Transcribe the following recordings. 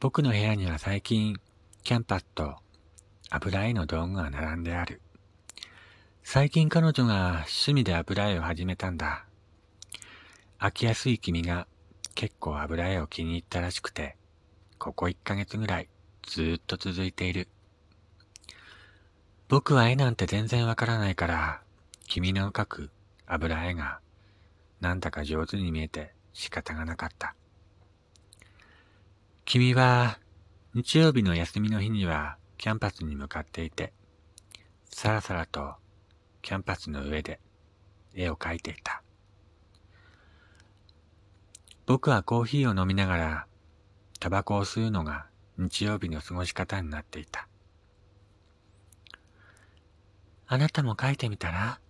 僕の部屋には最近、キャンパスと油絵の道具が並んである。最近彼女が趣味で油絵を始めたんだ。飽きやすい君が結構油絵を気に入ったらしくて、ここ1ヶ月ぐらいずっと続いている。僕は絵なんて全然わからないから、君の描く油絵がなんだか上手に見えて仕方がなかった。君は日曜日の休みの日にはキャンバスに向かっていて、さらさらとキャンバスの上で絵を描いていた。僕はコーヒーを飲みながらタバコを吸うのが日曜日の過ごし方になっていた。あなたも描いてみたら？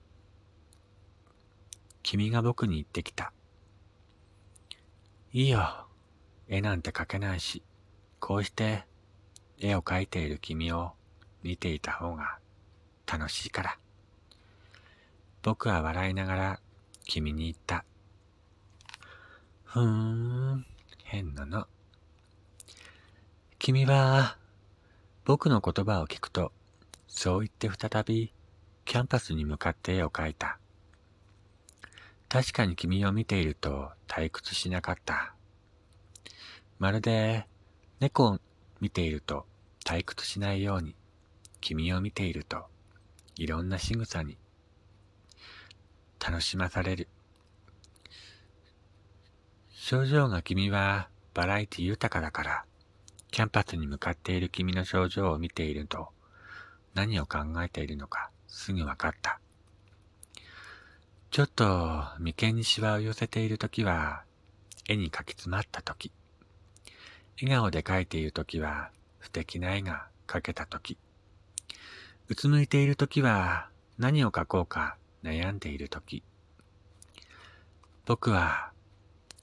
君が僕に言ってきた。いいよ。絵なんて描けないし、こうして絵を描いている君を見ていた方が楽しいから。僕は笑いながら君に言った。ふーん、変なの。君は僕の言葉を聞くと、そう言って再びキャンパスに向かって絵を描いた。確かに君を見ていると退屈しなかった。まるで猫を見ていると退屈しないように、君を見ているといろんな仕草に楽しまされる。症状が君はバラエティ豊かだから、キャンパスに向かっている君の症状を見ていると何を考えているのかすぐわかった。ちょっと眉間にシワを寄せているときは絵に描き詰まったとき、笑顔で描いているときは、素敵な絵が描けたとき。うつむいているときは、何を描こうか悩んでいるとき。僕は、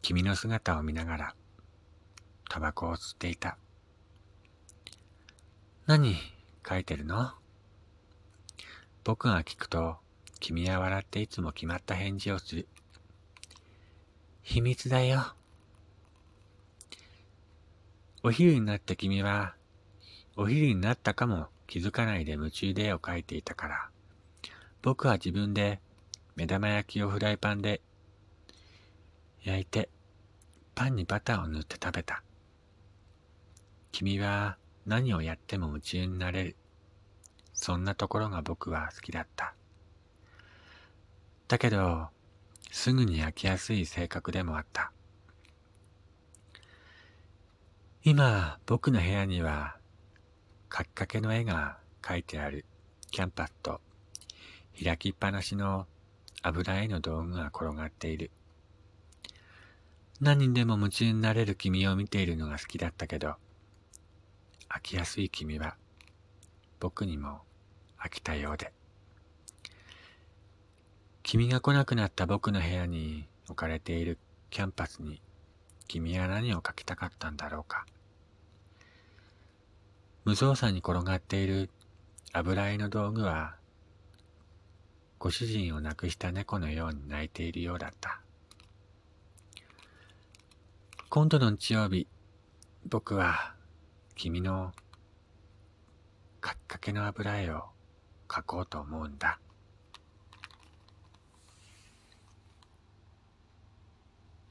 君の姿を見ながら、タバコを吸っていた。何書いてるの？僕が聞くと、君は笑っていつも決まった返事をする。秘密だよ。お昼になって君は、お昼になったかも気づかないで夢中で絵を描いていたから、僕は自分で目玉焼きをフライパンで焼いて、パンにバターを塗って食べた。君は何をやっても夢中になれる。そんなところが僕は好きだった。だけど、すぐに飽きやすい性格でもあった。今、僕の部屋には、書きかけの絵が描いてあるキャンパスと、開きっぱなしの油絵の道具が転がっている。何にでも夢中になれる君を見ているのが好きだったけど、飽きやすい君は、僕にも飽きたようで。君が来なくなった僕の部屋に置かれているキャンパスに、君は何を描きたかったんだろうか。無造作に転がっている油絵の道具は、ご主人を亡くした猫のように泣いているようだった。今度の日曜日、僕は君のかきかけの油絵を描こうと思うんだ。